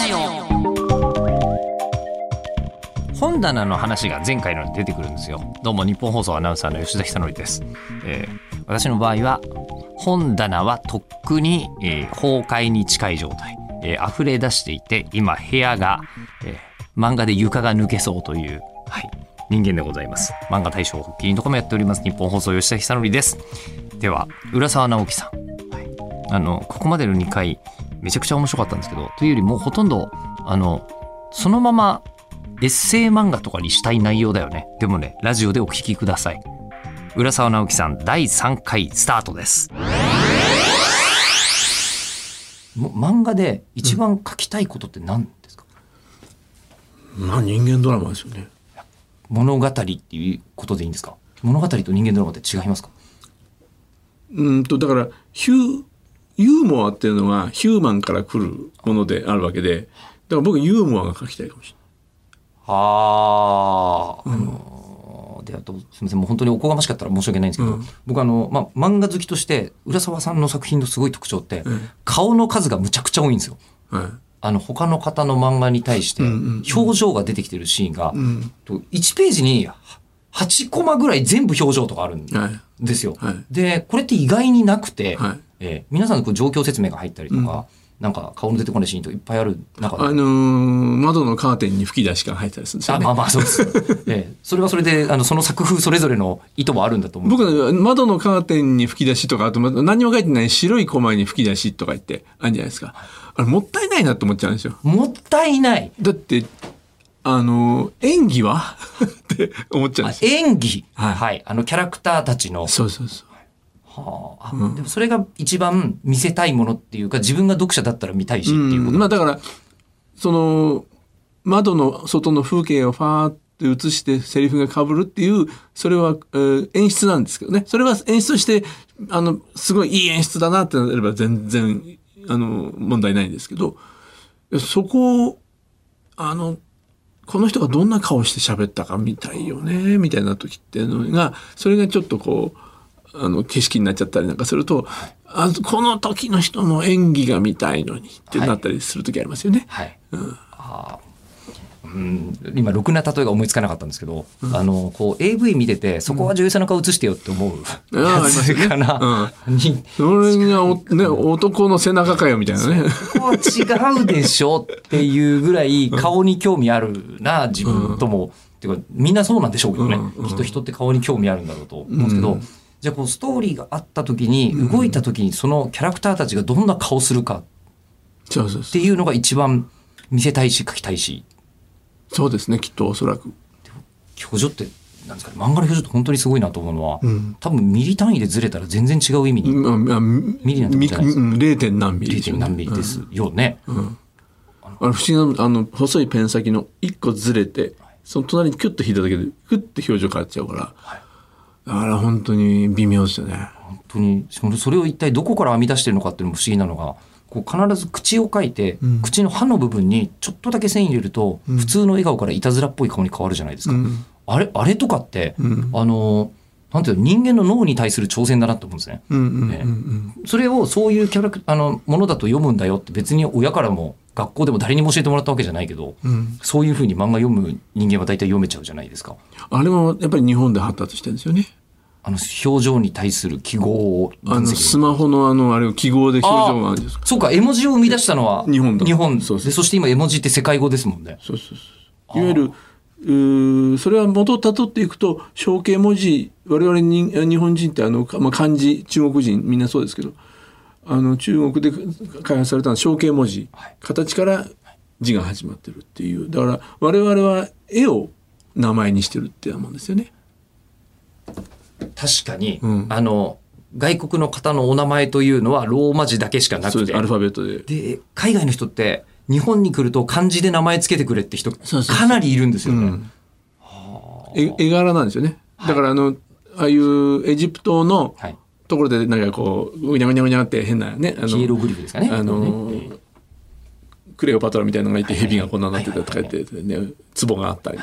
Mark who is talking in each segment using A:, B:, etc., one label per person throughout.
A: ジオ。本棚の話が前回のに出てくるんですよ。どうも日本放送アナウンサーの吉田久典です、えー私の場合は本棚はとっくに、えー崩壊に近い状態、えー溢れ出していて今部屋が、えー漫画で床が抜けそうという、はい、人間でございます。漫画大賞発起人とかもやっております日本放送吉田久典です。では浦沢直樹さん。あのここまでの2回めちゃくちゃ面白かったんですけどというよりもうほとんどあのそのままエッセイ漫画とかにしたい内容だよね。でもねラジオでお聞きください。浦沢直樹さん第3回スタートです。もう漫画で一番書きたいことって何ですか、
B: まあ人間ドラマですよね。
A: 物語っていうことでいいんですか？物語と人間ドラマって違いますか？
B: うんとだからヒュユーモアっていうのはヒューマンから来るものであるわけでだから僕ユーモアが書きたいかもし
A: あ。あ、あのであとすみませんもう本当におこがましかったら申し訳ないんですけど、
B: うん。
A: 僕あの、まあ、漫画好きとして浦沢さんの作品のすごい特徴って、顔の数がむちゃくちゃ多いんですよ。
B: れない。はい。
A: あの他の方の漫画に対して
B: うんうんうん。
A: 表情が出てきてるシーンが、
B: ん
A: と1ページに8コマぐらい全部表情とかあるん
B: はい。
A: ですよ。
B: はい。
A: でこれって意外になくて、
B: はい
A: えー皆さんのこう状況説明が入ったりとか、なんか顔の出てこないシーンとかいっぱいある中で
B: あのー窓のカーテンに吹き出しが入ったりするんですよね。
A: あまあまあそうです。ええ、それはそれであのその作風それぞれの意図もあるんだと思う。
B: 僕は窓のカーテンに吹き出しとかあとま何にも書いてない白いコマに吹き出しとか言ってあるんじゃないですか。あれもったいないなと思っちゃうんですよ。
A: もったいない。
B: だってあのー演技は？って思っちゃうん
A: あ
B: ですよ。
A: 演技、は、
B: はいい
A: あのキャラクターたちの、
B: そうそうそう。
A: はあ、あでもそれが一番見せたいものっていうか自分が読者だったら見たいしっていうこと。
B: まあだからその窓の外の風景をファーって映してセリフがかぶるっていうそれは、えー演出なんですけどね。それは演出としてあのすごいいい演出だなってなれば全然あの問題ないんですけど。そこをあのこの人がどんな顔して喋ったか見たいよねみたいな時っていうのがそれがちょっとこうあの景色になっちゃったりなんかするとあこの時の人の演技が見たいのにってなったりする時ありますよね。
A: はい。うん、今ろくな例えが思いつかなかったんですけど、あのこう AV 見ててそこは女優さんの顔映してよって思う。やつかな、に
B: それがお、ね、男の背中かよみたいなね。
A: ここは違うでしょっていうぐらい顔に興味あるな自分とも、っていうかみんなそうなんでしょうけどね、
B: うん。
A: きっと人って顔に興味あるんだろうと思うんですけど、じゃあこうストーリーがあった時に動いた時にそのキャラクターたちがどんな顔するか。っていうのが一番見せたいし描きたいし。
B: そうですね、きっとおそらく。
A: 表情ってなんですかね漫画の表情って本当にすごいなと思うのは、
B: ん。
A: 多分ミリ単位でずれたら全然違う意味に
B: まあまあ、ミ
A: リなんてじゃないです。
B: 0. 点何ミリ。でしょ
A: 0. 何ミリですよね。
B: あの不思議なあの細いペン先の一個ずれてその隣にキュッと引いただけでクッて表情変わっちゃうから、だから本当に微妙ですよね。
A: 本当にそれを一体どこから編み出してるのかっていうのも不思議なのがこう必ず口を描いて、口の歯の部分にちょっとだけ線入れると、普通の笑顔からいたずらっぽい顔に変わるじゃないですか。
B: うん
A: あれあれとかって、
B: ん
A: あのなんていうの人間の脳に対する挑戦だなと思うんですね。それをそういうキャラクあのものだと読むんだよって別に親からも学校でも誰にも教えてもらったわけじゃないけど、
B: うん
A: そういうふうに漫画読む人間は大体読めちゃうじゃないですか。
B: あれもやっぱり日本で発達してるんですよね。
A: あの表情に対する記号を
B: あのスマホのあのあれを記号で表情があるんですか？
A: そうか、絵文字を生み出したのは
B: 日本だ
A: 日本
B: そ
A: で、そして今絵文字って世界語ですもんね。
B: そうそうそう。いわゆるうーそれは元をたどっていくと象形文字我々に日本人ってあの、まあ、漢字中国人みんなそうですけどあの中国で開発されたのは象形文字、
A: はい
B: 形から字が始まってるっていうだから我々は絵を名前にしてるっていうもんですよね。
A: 確かに、
B: うん。
A: あの、外国の方のお名前というのはローマ字だけしかなくて。
B: アル、ファベットで。
A: で、海外の人って日本に来ると漢字で名前つけてくれって人かなりいるんですよね。
B: うん。絵絵柄なんですよね。だからあの、ああいうエジプトの
A: はい。
B: ところでなんかこうぐにゃぐにゃぐにゃって変なねあの
A: ヒエログリフですかね。
B: あのクレオパトラみたいなのがいて蛇がこんなになってたとか言ってね壺があったり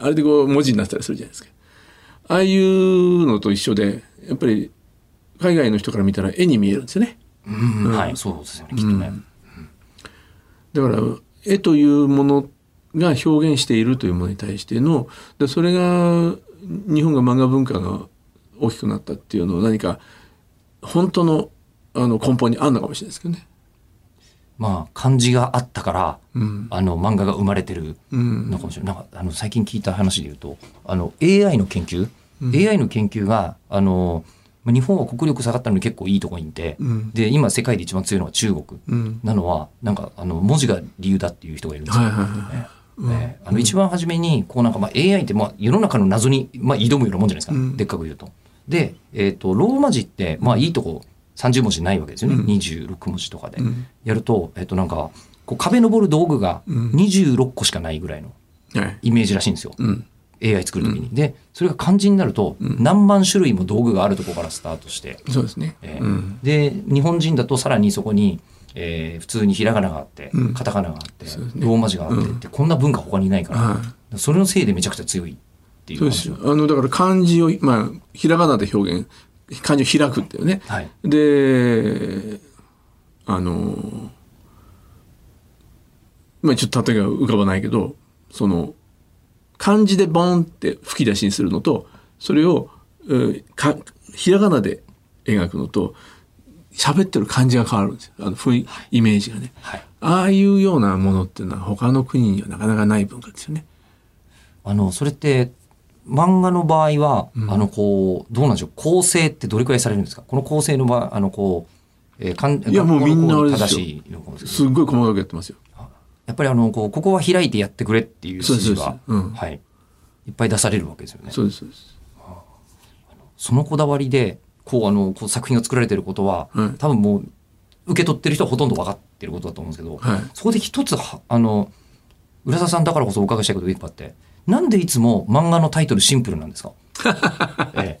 B: あれでこう文字になったりするじゃないですかああいうのと一緒でやっぱり海外の人から見たら絵に見えるんですよね
A: うんはい、そうですよね、きっとね。
B: だから絵というものが表現しているというものに対してのでそれが日本が漫画文化が大きくなったっていうのは何か本当のあの根本にあるのかもしれないですけどね。
A: まあ漢字があったから、
B: うん
A: あの漫画が生まれてる
B: うん
A: のかもしれない。なんかあの最近聞いた話で言うと、あの AI の研究、AI の研究があのまあ日本は国力下がったのに結構いいところにいて、
B: うん。
A: で今世界で一番強いのは中国
B: うん。
A: なのはなんかあの文字が理由だっていう人がいるんですよ。
B: はいはいはい
A: ね。あの一番初めにこうなんかまあ AI ってまあ世の中の謎にまあ挑むようなもんじゃないですか、
B: うん。
A: でっかく言うと。で、えー、とローマ字ってまあいいとこ30文字ないわけですよね、
B: うん。
A: 26文字とかで、
B: うん。
A: やると,、えー、となんかこう壁登る道具が
B: うん。
A: 26個しかないぐらいの
B: はい。
A: イメージらしいんですよ、
B: うん
A: AI 作るときに。でそれが漢字になると
B: うん。
A: 何万種類も道具があるところからスタートして、
B: そうですね。
A: えー
B: うん。
A: で日本人だとさらにそこに、えー普通にひらがながあって、
B: うん。
A: カタカナがあって、
B: ね。
A: ローマ字があって
B: うん。
A: って、こんな文化他にないから、
B: はい。
A: それのせいでめちゃくちゃ強いっていう。
B: そうですよ。あのだから漢字をまあひらがなで表現漢字を開くっていうね。
A: はい。
B: であのまあちょっと例えが浮かばないけどその漢字でボンって吹き出しにするのとそれを、えーかひらがなで描くのと喋ってる感じが変わるんですよ。あの雰囲イメージがね。
A: はい。
B: ああいうようなものっていうのは他の国にはなかなかない文化ですよね。
A: あのそれって漫画の場合は、あのこうどうなんでしょう。構成ってどれくらいされるんですか？この構成の場合あのこう、えー、かん
B: いやもうみんなあれですよ。すっごい細かくやってますよ。
A: やっぱりあのこうここは開いてやってくれっていう指示が、
B: そうん。
A: はい、いっぱい出されるわけですよね。
B: そうですそうです。
A: そのこだわりでこうあのこう作品が作られてることは、
B: はい。
A: 多分もう受け取ってる人はほとんど分かってることだと思うんですけど、
B: はい。
A: そこで一つはあの浦沢さんだからこそお伺いしたいことがいっぱいあってなんでいつも漫画のタイトルシンプルなんですか、ええ、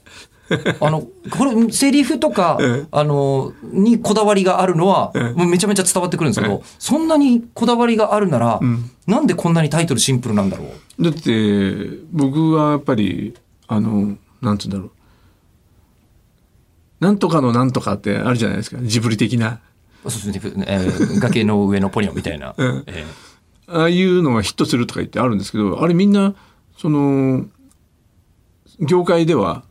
A: あのこれセリフとか、
B: ええ。
A: あのにこだわりがあるのは、
B: ええ。
A: もうめちゃめちゃ伝わってくるんですけど、
B: え
A: そんなにこだわりがあるなら、
B: ん。
A: なんでこんなにタイトルシンプルなんだろう？
B: だって僕はやっぱりあのなんつうんだろう。なんとかのなんとかってあるじゃないですか。ジブリ的な。
A: そうですね、えー崖の上のポニョみたいな。
B: うん
A: え。
B: ああいうのがヒットするとか言ってあるんですけどあれみんなその業界では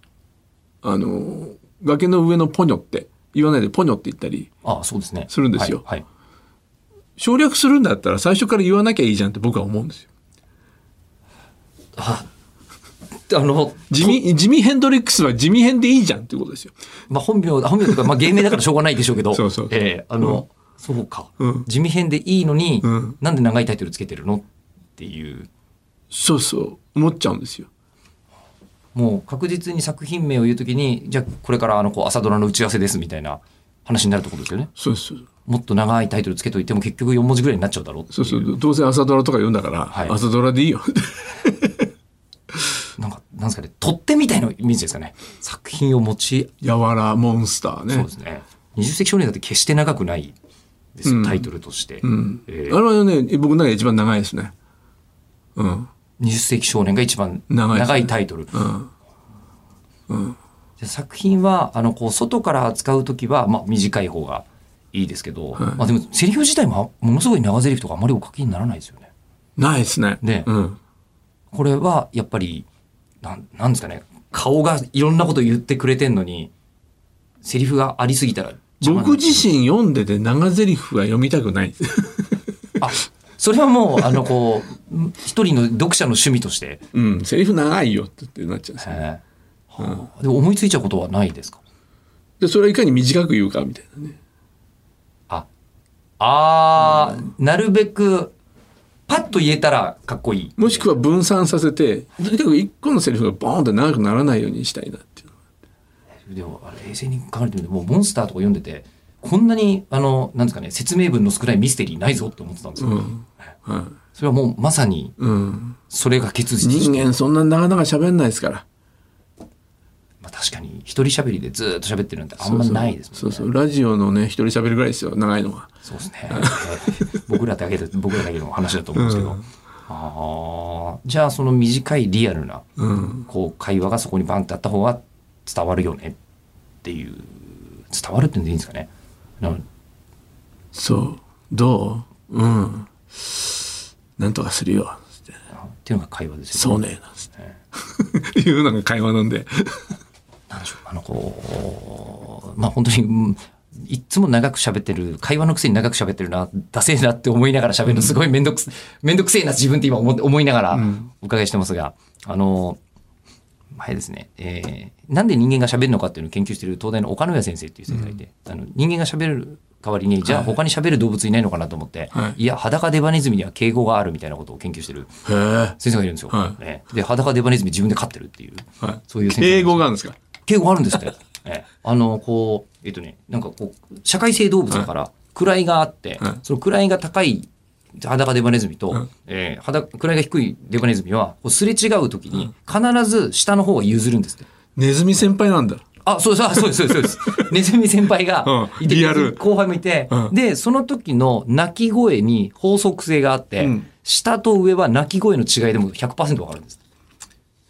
B: あの崖の上のポニョって言わないでポニョって言ったり
A: ああそうですね。
B: するんですよ
A: はい。はい
B: 省略するんだったら最初から言わなきゃいいじゃんって僕は思うんですよ。
A: ああの、
B: 地味ジミヘンドリックスは地味編でいいじゃんってことですよ。
A: まあ、本名、本名というか、まあ、芸名だからしょうがないでしょうけど、
B: そうそう
A: ええあの、そうか、
B: うん
A: 地味編でいいのに、
B: うん
A: なんで長いタイトルつけてるのっていう、
B: そうそう思っちゃうんですよ。
A: もう確実に作品名を言うときに、じゃあこれからあの、こう、朝ドラの打ち合わせですみたいな話になるってことですよね。
B: そうそう
A: もっと長いタイトルつけといても結局4文字ぐらいになっちゃうだろう
B: そうそうどうせ朝ドラとか言うんだから、
A: はい
B: 朝ドラでいいよ。
A: なんか、なんですかね、取っ手みたいなイメージですかね。作品を持ち
B: やわらモンスターね。
A: そうですね。二十世紀少年だって決して長くないですよ、
B: うん
A: タイトルとして。
B: うん
A: えー
B: あれはね僕の中で一番長いですね。うん
A: 二十世紀少年が一番
B: 長い
A: タイトル。
B: うん
A: で作品は、あの、こう、外から扱うときは、まあ、短い方がいいですけど、
B: はい
A: まあ、でも、セリフ自体も、ものすごい長セリフとかあまりお書きにならないですよね。
B: ないですね。
A: ね
B: うん
A: これは、やっぱり、なん、なんですかね、顔がいろんなこと言ってくれてんのに、セリフがありすぎたら
B: 僕自身読んでて長台詞は読みたくない。
A: あ、それはもう、あの、こう、一人の読者の趣味として、
B: うんセリフ長いよってなっちゃうんですよ。
A: えーはあでも思いついちゃうことはないですか？
B: でそれはいかに短く言うかみたいなね。
A: あ、あー、なるべく、パッと言えたらかっこいい。
B: もしくは分散させてとにかく一個のセリフがボーンって長くならないようにしたいなっていう。
A: でも、あれ冷静に考えてみると、もうモンスターとか読んでて、こんなに、あの、なんですかね、説明文の少ないミステリーないぞって思ってたんですよ。
B: うんはい
A: それはもうまさに、
B: うん、
A: それが結実
B: 人間そんな長々喋んないですから。
A: まあ、確かに、一人喋りでずーっと喋ってるなんてあんまないですもんね。
B: そうそうラジオのね一人喋るぐらいですよ長いのは。
A: そうですね。え ー僕らだけで、僕らだけの話だと思うんですけど。ああ、じゃあその短いリアルな、
B: うん、
A: こう、会話がそこにバンってあった方が伝わるよねっていう、伝わるってんでいいんですかね。な
B: そう。どう？うん。なんとかするよ。つって。
A: っていうのが会話ですよ
B: そうねなんつって。いうのが会話なんで。
A: なんでしょう。あのこうまあ本当にうんいっつも長く喋ってる会話のくせに長く喋ってるなダセえなって思いながら喋るのすごいめんどくせめんどくせえな自分って今思って思いながらお伺いしてますが、あの前ですね、えーなんで人間が喋るのかっていうのを研究している東大の岡野谷先生っていう先生がいて、あの人間が喋る代わりにじゃあ他に喋る動物いないのかなと思って、
B: はい。
A: い、や裸デバネズミには敬語があるみたいなことを研究してる先生がいるんですよ。
B: はい。
A: ねで裸デバネズミ自分で飼ってるっていう、
B: はい。
A: そういう先生
B: 敬語があるんですか？
A: 敬語あるんですって。ええあの、こう、えっとね、なんかこう、社会性動物だから、位があって、
B: はい。
A: その位が高い裸デバネズミと、
B: はい
A: えー裸位が低いデバネズミは、すれ違う時に、必ず下の方が譲るんですって。
B: ネズミ先輩なんだ。
A: あ、そうです、あそうです、そうです、そうです。ネズミ先輩が
B: うん。
A: いて、
B: リアル。
A: 後輩もいて、
B: うん。
A: で、その時の鳴き声に法則性があって、
B: うん。
A: 下と上は鳴き声の違いでも100%わかるんです。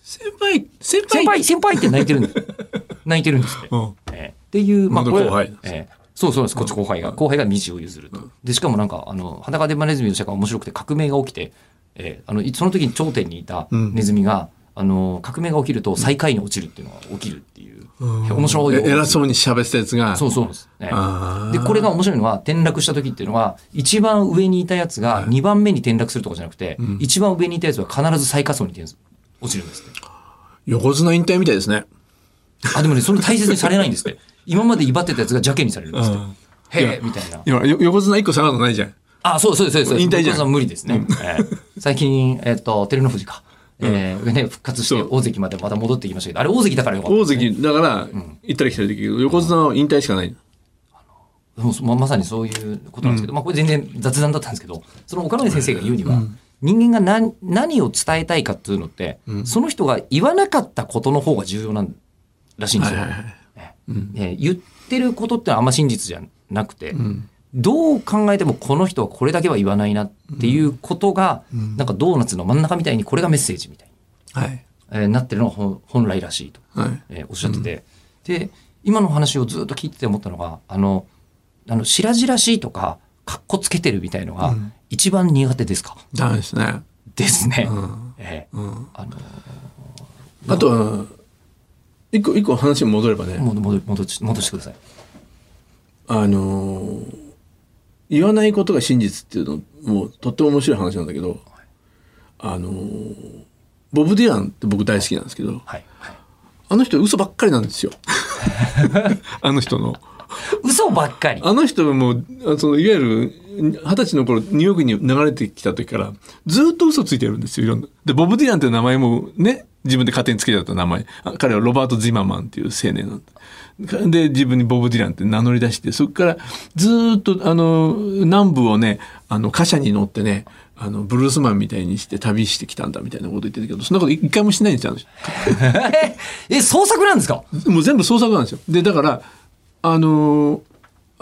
B: 先輩先輩。
A: 先輩、って泣いてるんです。泣いてるんですって。
B: うん。
A: えー。っていう、まあ、これ
B: 後輩
A: えーそうそうです。こっち後輩が。後輩が道を譲ると。で、しかもなんか、あの、裸デバネズミの社会面白くて革命が起きて、えーあの、いその時に頂点にいたネズミが、あの、革命が起きると最下位に落ちるっていうのが起きるっていう、面白い
B: 偉そうに喋ったやつが。
A: そうそうです、ねで、これが面白いのは、転落した時っていうのは、一番上にいたやつが2番目に転落するとかじゃなくて、一番上にいたやつは必ず最下層に転落ちるんです。
B: 横綱引退みたいですね。
A: あ、でもね、それ大切にされないんですって。今まで威張ってたやつが邪気にされるんですっへえ、みたいな。
B: 今よ横綱一個下がるのないじゃん。
A: あ、そうそうそうです。
B: 引退じゃん。
A: 僕は無理ですね。ええ最近、えっと、照ノ富士か。えーね、復活して
B: そう。
A: 大関までまた戻ってきましたけど、あれ大関だからよかった
B: 大関だから行ったり来たりできるけど横綱は引退しかない
A: ままさにそういうことなんですけど、まあこれ全然雑談だったんですけど、その岡野先生が言うには、人間が何何を伝えたいかっていうのって、その人が言わなかったことの方が重要なんらしいんですよ。
B: はいはいはい
A: ねね言ってることってのはあんま真実じゃなくて、どう考えてもこの人はこれだけは言わないなっていうことが、なんかドーナツの真ん中みたいにこれがメッセージみたいに、
B: はい。
A: えーなってるのが本本来らしいと、
B: はい。
A: えーおっしゃってて、で今の話をずっと聞いてて思ったのがあのあの白々しいとかかっこつけてるみたいのが一番苦手ですか、
B: ダメですね。
A: ですね。
B: ん。
A: えー
B: うん。
A: あの
B: あとは一個一個話に戻ればね
A: 戻戻戻し戻してください。
B: あのー言わないことが真実っていうのもとっても面白い話なんだけど、あのーボブ・ディランって僕大好きなんですけど
A: はいはい、
B: あの人嘘ばっかりなんですよ あの人の。
A: 嘘ばっかり。
B: あの人もあそのいわゆる二十歳の頃ニューヨークに流れてきた時からずっと嘘ついてるんですよいろんな。でボブ・ディランって名前もね自分で勝手につけちゃった名前。あ彼はロバート・ジママンっていう青年なんだ。で自分にボブ・ディランって名乗り出してそこからずーっとあの南部をねあの貨車に乗ってねあのブルースマンみたいにして旅してきたんだみたいなこと言ってたけどそんなこと一回もしないんですよ
A: え、創作なんですか？
B: もう全部創作なんですよ。で、だから、あのー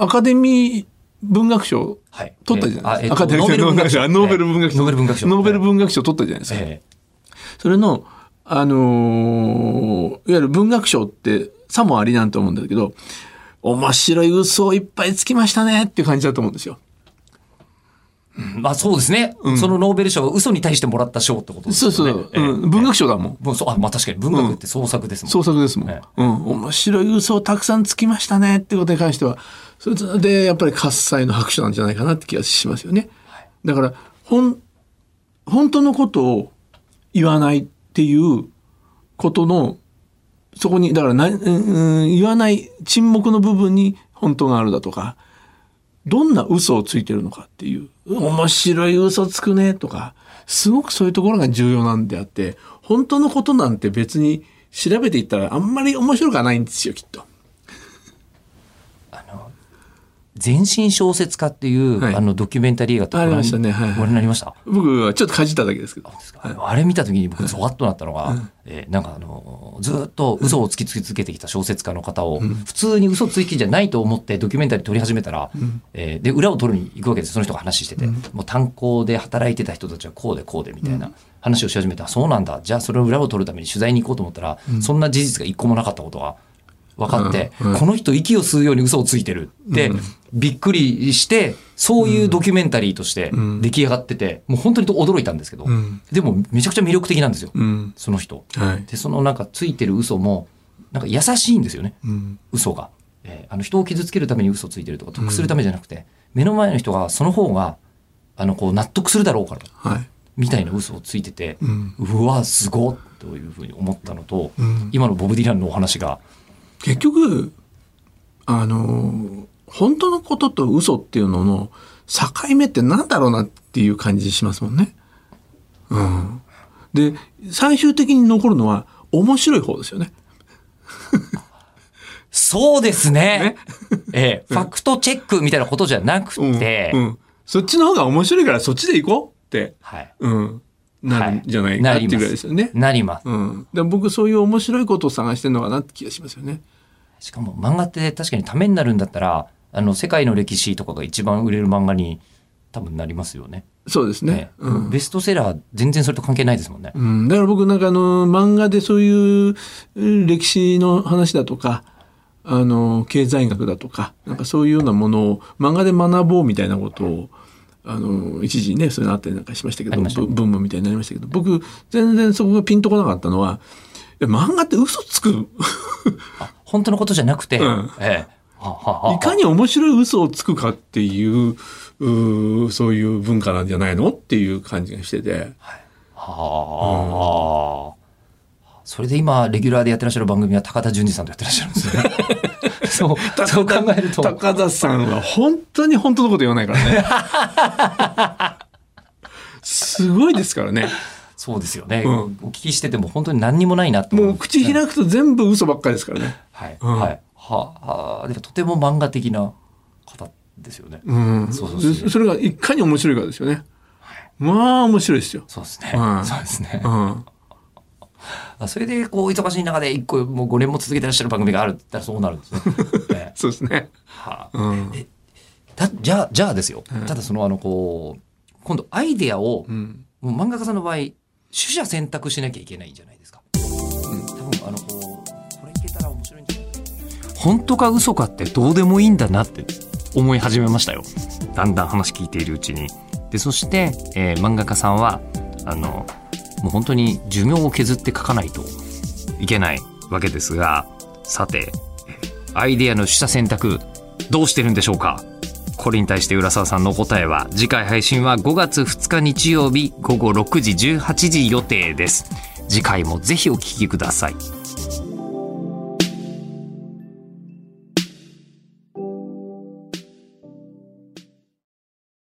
B: アカデミー文学賞
A: はい。
B: 取ったじゃないですか。アカデミー文学賞、ノーベル文学賞。
A: ノーベル文学賞。
B: ノーベル文学賞。取ったじゃないですか。
A: え
B: それの、あのーいわゆる文学賞ってさもありなんと思うんだけど、面白い嘘をいっぱいつきましたねっていう感じだと思うんですよ。
A: えまあそうですね、そのノーベル賞は嘘に対してもらった賞ってことですよね。
B: そうそう、
A: ええ
B: うん。文学賞だもん。
A: もうそうあまあ確かに文学って創作ですもん。
B: 創作ですもん。
A: ええ
B: うん。面白い嘘をたくさんつきましたねってことに関しては、それでやっぱり喝采の拍手なんじゃないかなって気がしますよね。だから、ほん、本当のことを言わないっていうことの、そこに、だからな、うん、言わない沈黙の部分に本当があるだとか、どんな嘘をついてるのかっていう、面白い嘘つくねとか、すごくそういうところが重要なんであって、本当のことなんて別に調べていったらあんまり面白くはないんですよ、きっと。
A: 全身小説家っていう、
B: はい。
A: あのドキュメンタリー映画ってご覧になりました？
B: 僕はちょっとかじっただけですけど。
A: あれ見た時に僕ゾワッとなったのが、えーなんかあのずーっと嘘をつき続けてきた小説家の方を、普通に嘘つきじゃないと思ってドキュメンタリー撮り始めたら、えーで裏を取るに行くわけです。その人が話してて、もう炭鉱で働いてた人たちはこうでこうでみたいな話をし始めた、そうなんだ。じゃあそれを裏を取るために取材に行こうと思ったら、そんな事実が一個もなかったことが分かって、
B: うんうん。
A: この人息を吸うように嘘をついてるって、びっくりして、そういうドキュメンタリーとして
B: うん。
A: 出来上がってて、もう本当に驚いたんですけど、
B: うん。
A: でもめちゃくちゃ魅力的なんですよ、
B: うん。
A: その人。
B: はい。
A: で、そのなんかついてる嘘も、なんか優しいんですよね、
B: うん。
A: 嘘が。えーあの人を傷つけるために嘘ついてるとか、得するためじゃなくて、目の前の人がその方が、あの、こう納得するだろうから、
B: はい。
A: みたいな嘘をついてて、
B: うん。
A: うわ、すごっというふうに思ったのと、
B: うん。
A: 今のボブ・ディランのお話が、
B: 結局あの本当のことと嘘っていうのの境目ってなんだろうなっていう感じしますもんね。うん、で最終的に残るのは面白い方ですよね。
A: そうですね。
B: ね
A: ええファクトチェックみたいなことじゃなく
B: うん
A: て、
B: うん、そっちの方が面白いからそっちで行こうって、
A: はい。
B: うん、なるんじゃないかっていうぐらい
A: ま
B: ですよね。
A: なります。
B: うん、で僕そういう面白いことを探してるのかなって気がしますよね。
A: しかも漫画って確かにためになるんだったら、あの、世界の歴史とかが一番売れる漫画に多分なりますよね。
B: そうですね
A: ね。
B: うん
A: ベストセラー全然それと関係ないですもんね。
B: うん、だから僕なんかあの漫画でそういううん歴史の話だとかあの経済学だとかなんかそういうようなものを漫画で学ぼうみたいなことをあの一時ねそういうのあったりなんかしましたけどブブームみたいになりましたけど僕全然そこがピンとこなかったのは漫画って嘘つく？
A: 本当のことじゃなくて、
B: うん。
A: ええ。い
B: かに面白い嘘をつくかっていううーそういう文化なんじゃないのっていう感じがしてて。
A: はあ、それで今、レギュラーでやってらっしゃる番組は高田純次さんとやってらっしゃるんですね。そう、そう考えると。
B: 高田さんは本当に本当のこと言わないからね。すごいですからね。
A: そうですよね、
B: うん
A: お聞きしてても本当に何にもないなと思
B: もう口開くと全部嘘ばっかりですからね。
A: はい、
B: うん
A: はい。はあ、でもとても漫画的な方ですよね。
B: うん。
A: そうそうそう
B: でそれがいかに面白いかですよね。まあ面白いですよ。
A: そうですね。
B: うん
A: そうですね。
B: うん。
A: あそれでこう忙しい中で一個もう5年も続けてらっしゃる番組があるって言ったらそうなるんですね。ええ
B: そうですね。
A: はあ
B: うん。
A: だじゃあじゃあですよ。ただそのあのこう今度アイデアを、
B: うん。
A: もう漫画家さんの場合取捨選択しなきゃいけないんじゃないですか。多分あのこうこれいけたら面白いんじゃない
C: 本当か嘘かってどうでもいいんだなって思い始めましたよだんだん話聞いているうちにでそして、えー漫画家さんはあのもう本当に寿命を削って書かないといけないわけですがさてアイデアの取捨選択どうしてるんでしょうか？これに対して浦沢さんの答えは次回配信は5月2日日曜日午後6時18時予定です。次回もぜひお聞きください。